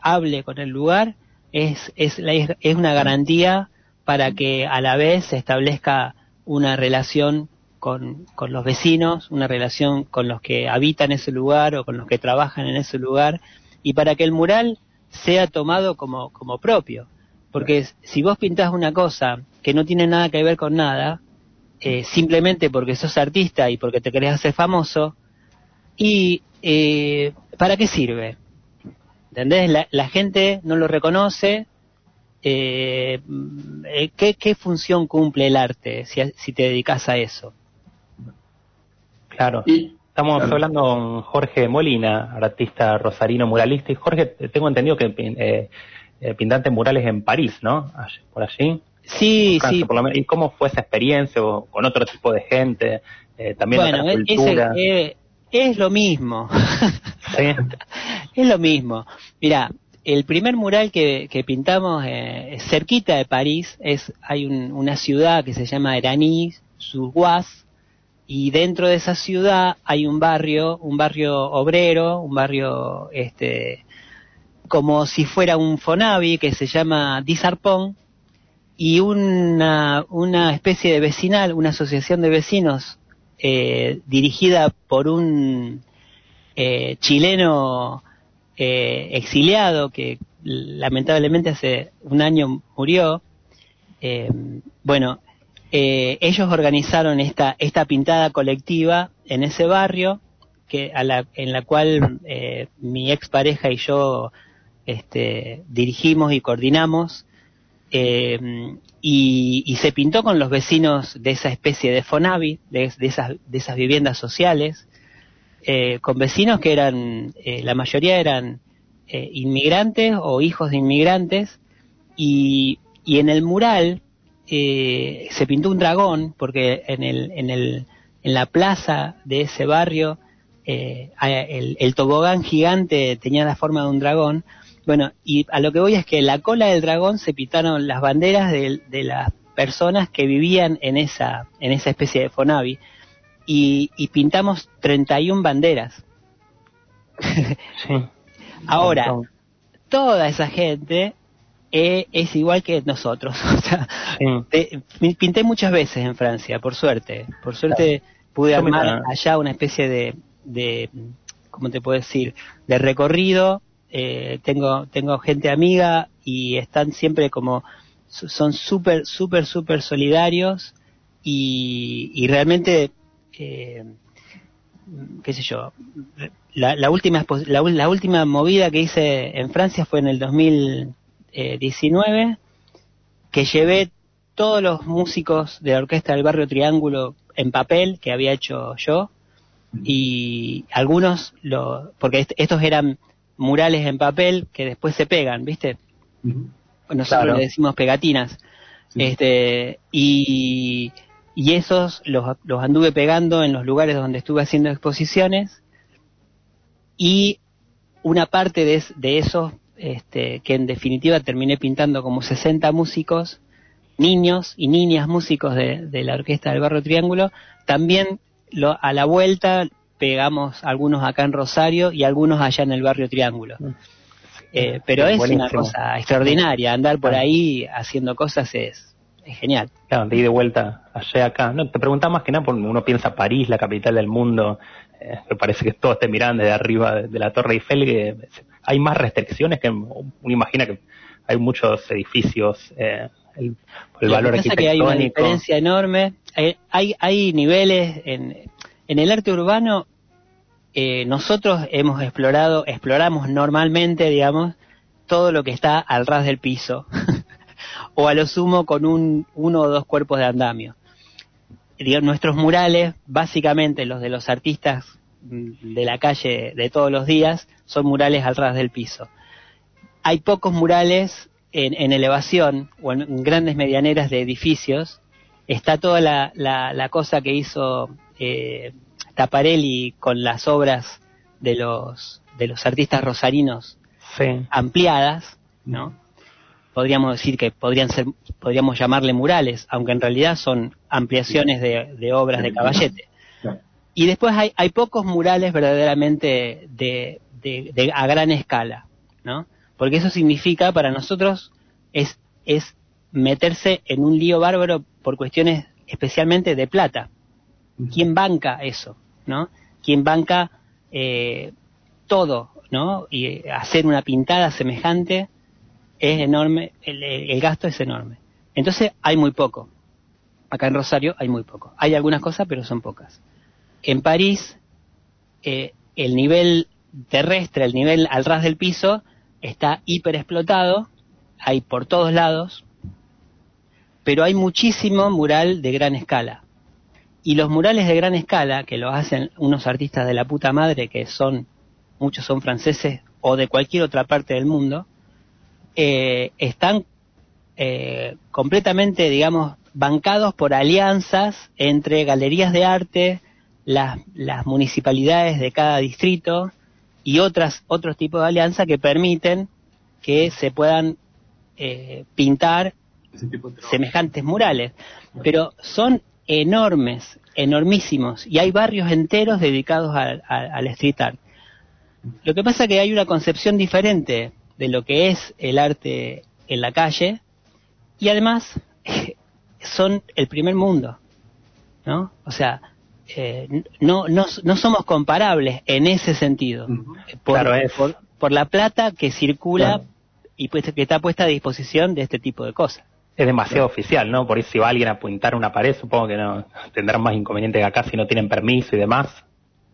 hable con el lugar, es, es, es una garantía para que a la vez se establezca una relación con, con, los vecinos, una relación con los que habitan ese lugar o con los que trabajan en ese lugar, y para que el mural sea tomado como, como propio. Porque si vos pintás una cosa que no tiene nada que ver con nada, eh, simplemente porque sos artista y porque te querés hacer famoso, ¿Y eh, para qué sirve? ¿Entendés? La, gente no lo reconoce. Eh, eh, ¿qué, función cumple el arte si, te dedicas a eso? Claro. Estamos hablando con Jorge Molina, artista rosarino muralista. Y Jorge, tengo entendido que eh, pintante murales en París, ¿no? Por allí. Sí, sí. ¿Y cómo fue esa experiencia con otro tipo de gente? también bueno, otra cultura? Es lo mismo. es lo mismo. Mira, el primer mural que, pintamos eh, cerquita de París es hay una ciudad que se llama Eranis, Surguas, y dentro de esa ciudad hay un barrio, un barrio obrero, un barrio este como si fuera un Fonavi que se llama Disarpón y una, una especie de vecinal, una asociación de vecinos eh, dirigida por un eh, chileno eh, exiliado que lamentablemente hace un año murió. bueno, ellos organizaron esta, esta pintada colectiva en ese barrio en la cual mi expareja y yo este, dirigimos y coordinamos. Eh, y, se pintó con los vecinos de esa especie de Fonavi, de, esas, de esas viviendas sociales, eh, con vecinos que eran, eh, la mayoría eran inmigrantes o hijos de inmigrantes, y en el mural se pintó un dragón, porque en, el, en, el, en la plaza de ese barrio el, el tobogán gigante tenía la forma de un dragón, bueno, y a lo que voy es que la cola del dragón se pintaron las banderas de, las personas que vivían en esa, en esa especie de Fonavi y, y pintamos 31 banderas. sí. Ahora, toda esa gente eh, es igual que nosotros. O sea, pinté muchas veces en Francia, por suerte. Por suerte pude armar allá una especie de, de, ¿cómo te puedo decir?, de recorrido eh, tengo, tengo gente amiga y están siempre como, son súper, súper, súper solidarios y, realmente, eh, qué sé yo, la, última, la, última movida que hice en Francia fue en el 2019, que llevé todos los músicos de la orquesta del barrio Triángulo en papel que había hecho yo y algunos, lo, porque estos eran murales en papel que después se pegan, ¿viste? Nosotros le decimos pegatinas. Este, y, y esos los, los anduve pegando en los lugares donde estuve haciendo exposiciones y una parte de, de esos, este, que en definitiva terminé pintando como 60 músicos, niños y niñas músicos de, de la Orquesta del Barro Triángulo, también lo, a la vuelta pegamos algunos acá en Rosario y algunos allá en el barrio Triángulo. Mm. Eh, pero es una cosa extraordinaria, andar por ahí haciendo cosas es, genial. Claro, de ir de vuelta allá acá. No, te preguntaba más que nada porque uno piensa París, la capital del mundo, eh, me parece que todo esté mirando desde arriba de, la Torre Eiffel, que hay más restricciones que uno imagina que hay muchos edificios, eh, el, el valor arquitectónico. que hay una diferencia enorme, hay, hay, niveles en, en el arte urbano eh, nosotros hemos explorado, exploramos normalmente, digamos, todo lo que está al ras del piso, o a lo sumo con un, uno o dos cuerpos de andamio. nuestros murales, básicamente los de los artistas mm, de la calle de todos los días, son murales al ras del piso. Hay pocos murales en, elevación o en, grandes medianeras de edificios. Está toda la, la, cosa que hizo eh, Taparelli con las obras de los, de los artistas rosarinos ampliadas, ¿no? Podríamos decir que podrían ser, podríamos llamarle murales, aunque en realidad son ampliaciones de, obras de Caballete. Y después hay, hay pocos murales verdaderamente de, de, a gran escala, ¿no? Porque eso significa para nosotros es, es meterse en un lío bárbaro por cuestiones especialmente de plata. ¿Quién banca eso? ¿no? ¿Quién banca eh, todo, ¿no? Y hacer una pintada semejante es enorme, el, gasto es enorme. Entonces hay muy poco. Acá en Rosario hay muy poco. Hay algunas cosas, pero son pocas. En París, eh, el nivel terrestre, el nivel al ras del piso, está hiper explotado, hay por todos lados, pero hay muchísimo mural de gran escala. Y los murales de gran escala, que lo hacen unos artistas de la puta madre, que son, muchos son franceses o de cualquier otra parte del mundo, eh, están eh, completamente, digamos, bancados por alianzas entre galerías de arte, las, las municipalidades de cada distrito y otras, otros tipos de alianzas que permiten que se puedan eh, pintar semejantes murales. Pero son enormes, enormísimos, y hay barrios enteros dedicados al, street art. Lo que pasa es que hay una concepción diferente de lo que es el arte en la calle, y además son el primer mundo, ¿no? O sea, eh, no, no, no, somos comparables en ese sentido, por, por, la plata que circula y pues, que está puesta a disposición de este tipo de cosas es demasiado oficial, ¿no? Por eso si va alguien a pintar una pared, supongo que no tendrán más inconveniente que acá si no tienen permiso y demás.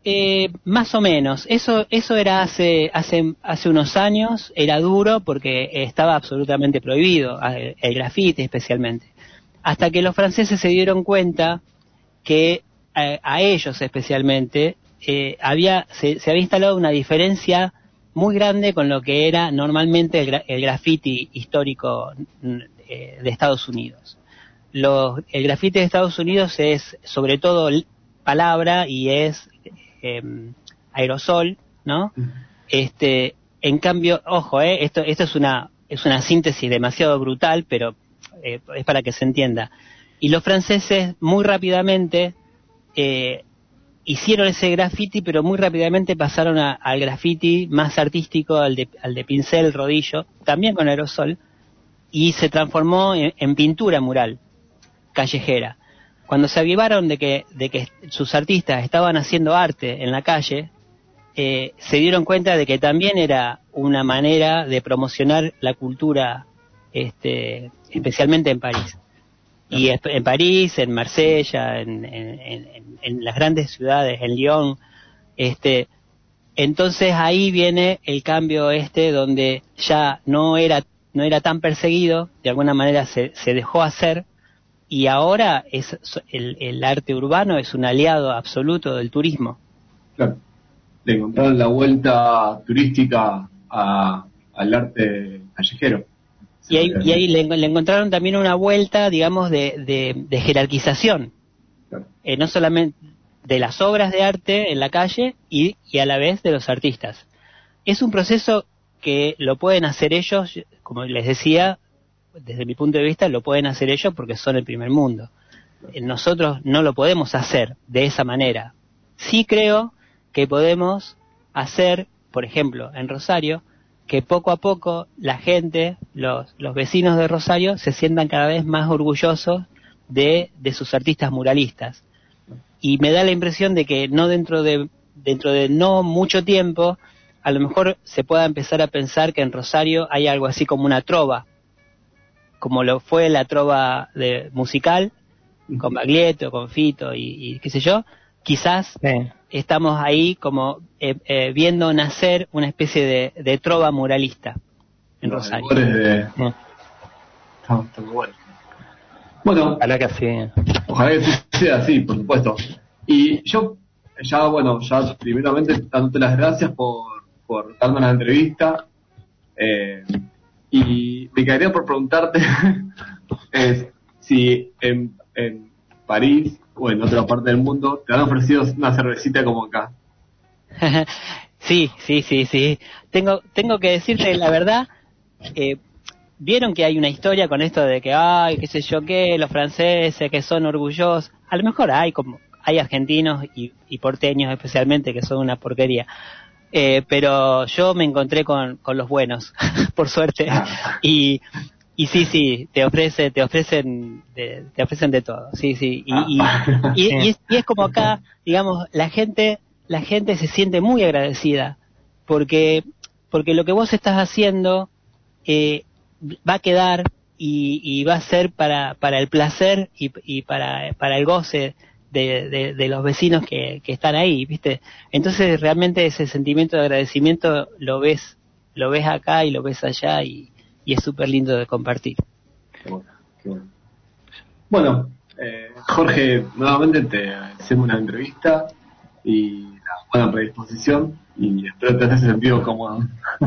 Eh, más o menos. Eso, eso era hace, hace, hace unos años, era duro porque estaba absolutamente prohibido, el grafite especialmente. Hasta que los franceses se dieron cuenta que eh, a, ellos especialmente eh, había, se, había instalado una diferencia muy grande con lo que era normalmente el, el graffiti histórico mm, de Estados Unidos. Los, el grafite de Estados Unidos es sobre todo palabra y es Em, aerosol, ¿no? Este, en cambio, ojo, eh, esto, esto es una, es una síntesis demasiado brutal, pero eh, es para que se entienda. Y los franceses muy rápidamente eh, hicieron ese graffiti, pero muy rápidamente pasaron al graffiti más artístico, al de, al de pincel, rodillo, también con aerosol, y se transformó en pintura mural callejera. Cuando se avivaron de que, de que sus artistas estaban haciendo arte en la calle, eh, se dieron cuenta de que también era una manera de promocionar la cultura, este, especialmente en París. Y en París, en Marsella, en, en, las grandes ciudades, en Lyon, este, entonces ahí viene el cambio este donde ya no era, no era tan perseguido, de alguna manera se, se dejó hacer, y ahora es el, arte urbano es un aliado absoluto del turismo. Claro, le encontraron la vuelta turística al arte callejero. Y ahí, le, encontraron también una vuelta, digamos, de, jerarquización, eh, no solamente de las obras de arte en la calle y, y a la vez de los artistas. Es un proceso que lo pueden hacer ellos, como les decía, desde mi punto de vista, lo pueden hacer ellos porque son el primer mundo. Eh, nosotros no lo podemos hacer de esa manera. Sí creo que podemos hacer, por ejemplo, en Rosario, que poco a poco la gente, los, los vecinos de Rosario, se sientan cada vez más orgullosos de, de sus artistas muralistas. Y me da la impresión de que no dentro de, dentro de no mucho tiempo, a lo mejor se pueda empezar a pensar que en Rosario hay algo así como una trova, como lo fue la trova de, musical, con Baglietto, con Fito y, qué sé yo, quizás estamos ahí como eh, eh, viendo nacer una especie de, trova muralista en Rosario. bueno. Bueno, ojalá que así. Ojalá que sea así, por supuesto. Y yo, ya, bueno, ya primeramente dándote las gracias por, por darme la entrevista. Eh, y me quedaría por preguntarte si en, en París o en otra parte del mundo te han ofrecido una cervecita como acá. sí, sí, sí, sí. Tengo, tengo que decirte la verdad. Eh, Vieron que hay una historia con esto de que, ay, qué sé yo qué, los franceses que son orgullosos. A lo mejor hay como hay argentinos y, y porteños especialmente que son una porquería. Eh, pero yo me encontré con, con los buenos, por suerte. Y, y sí, sí, te ofrece, te ofrecen, de, te ofrecen de todo. Sí, sí. Y, y, es, y, es, como acá, digamos, la gente, la gente se siente muy agradecida porque, porque lo que vos estás haciendo eh, va a quedar y, y va a ser para, para el placer y, y para, para el goce de, de, los vecinos que, que, están ahí, ¿viste? Entonces realmente ese sentimiento de agradecimiento lo ves, lo ves acá y lo ves allá y, y es súper lindo de compartir. bueno. eh, Jorge, nuevamente te hacemos una entrevista y una buena predisposición y espero que te hayas sentido cómodo.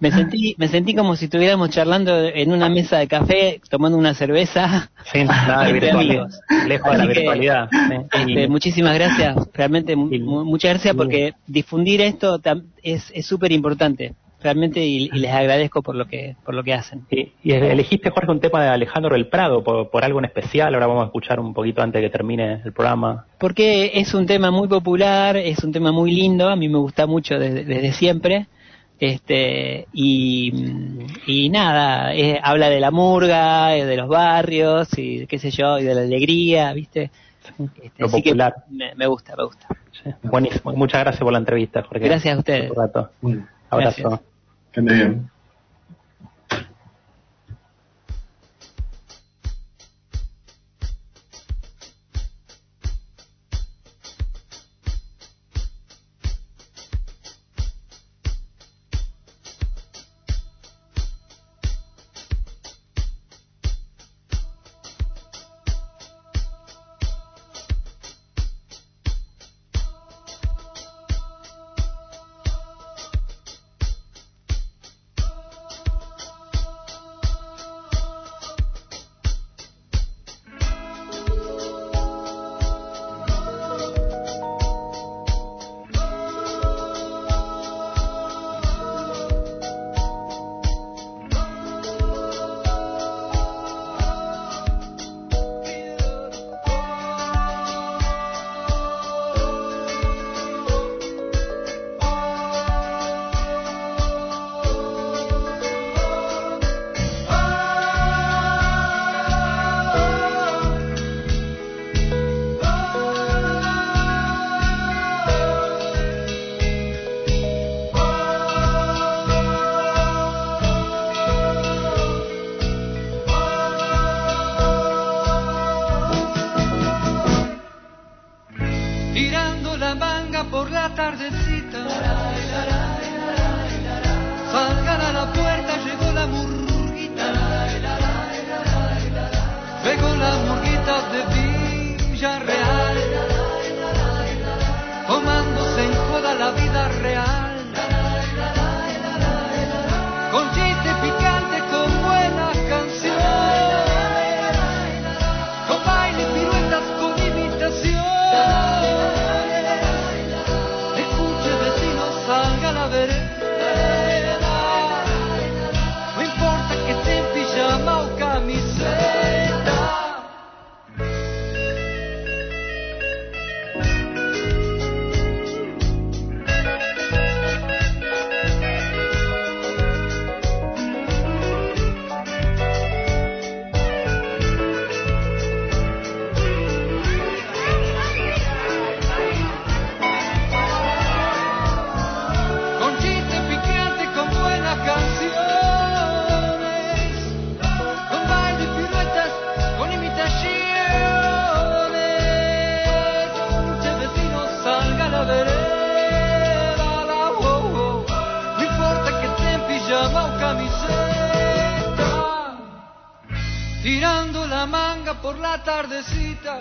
Me sentí, me sentí como si estuviéramos charlando en una mesa de café, tomando una cerveza. Sí, nada, lejos de la virtualidad. Este, muchísimas gracias, realmente muchas gracias porque difundir esto es súper importante, realmente, y, les agradezco por lo que por lo que hacen. Y, elegiste, Jorge, un tema de Alejandro del Prado, por, algo en especial, ahora vamos a escuchar un poquito antes de que termine el programa. Porque es un tema muy popular, es un tema muy lindo, a mí me gusta mucho desde siempre. Este y, y nada habla de la murga de los barrios y qué sé yo y de la alegría viste este, lo popular. me, gusta me gusta. Buenísimo. Muchas gracias por la entrevista Jorge. Gracias a ustedes. Un abrazo. Bien Salgan a la puerta, llegó la murguita. Llegó la murguita de Villarreal. Tomándose en joda la vida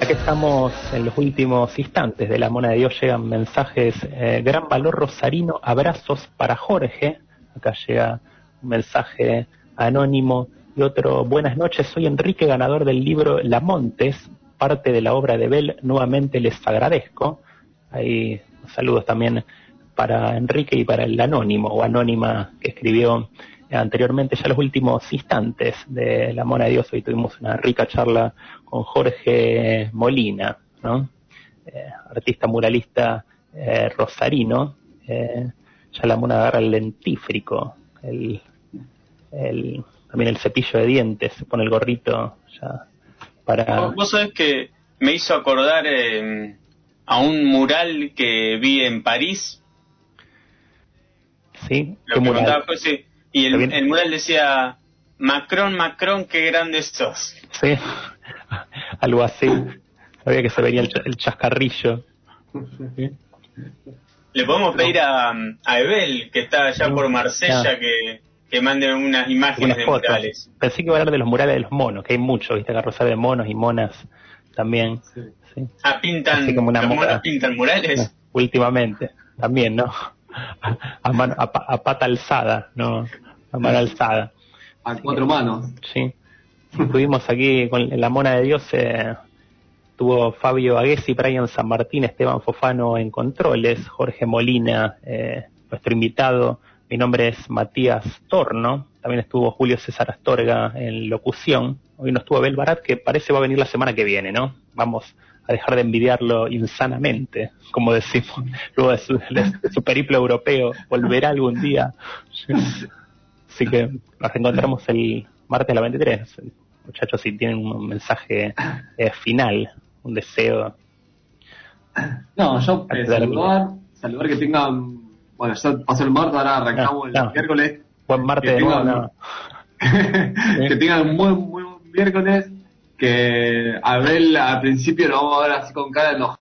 que estamos en los últimos instantes de la Mona de Dios, llegan mensajes, eh, gran valor rosarino, abrazos para Jorge. Acá llega un mensaje anónimo y otro, buenas noches, soy Enrique, ganador del libro La Montes, parte de la obra de Bell, nuevamente les agradezco. Hay saludos también para Enrique y para el anónimo o anónima que escribió anteriormente ya los últimos instantes de La Mona de Dios. Hoy tuvimos una rica charla con Jorge Molina, ¿no? Eh, artista muralista eh, rosarino. Eh, ya La Mona agarra el lentífrico, el, el, también el cepillo de dientes, se pone el gorrito ya para... Vos, sabés que me hizo acordar eh, a un mural que vi en París. ¿Sí? Lo ¿Qué que mural? contaba José, y el, mural decía, Macron, Macron, qué grande sos. Sí, algo así. Sabía que se venía el, ch- el chascarrillo. Le podemos pedir a, a Ebel, que está allá por Marsella, que, que mande unas imágenes Unas de fotos. murales. Pensé que iba a hablar de los murales de los monos, que hay muchos, viste, Rosario de monos y monas también. Sí. Ah, pintan, Así como una los monos pintan murales. Últimamente, también, ¿no? A, a mano- a pa- a pata alzada, ¿no? A mano alzada. A cuatro manos. Sí. Estuvimos aquí con la mona de Dios. eh, tuvo Fabio Aguesi, Brian San Martín, Esteban Fofano en controles, Jorge Molina, eh, nuestro invitado. Mi nombre es Matías Torno. También estuvo Julio César Astorga en locución. Hoy no estuvo Abel Barat, que parece va a venir la semana que viene, ¿no? Vamos a dejar de envidiarlo insanamente, como decimos, luego de su, de su periplo europeo. Volverá algún día. Así que nos encontramos el martes a la 23. Muchachos, si tienen un mensaje eh, final, un deseo. No, yo eh, saludar, saludar que tengan. Bueno, ya pasó el martes, ahora arrancamos No, el no. miércoles. Buen martes Que tengan- no. que tengan un buen miércoles. Que Abel al principio lo vamos a ver así con cara enojada.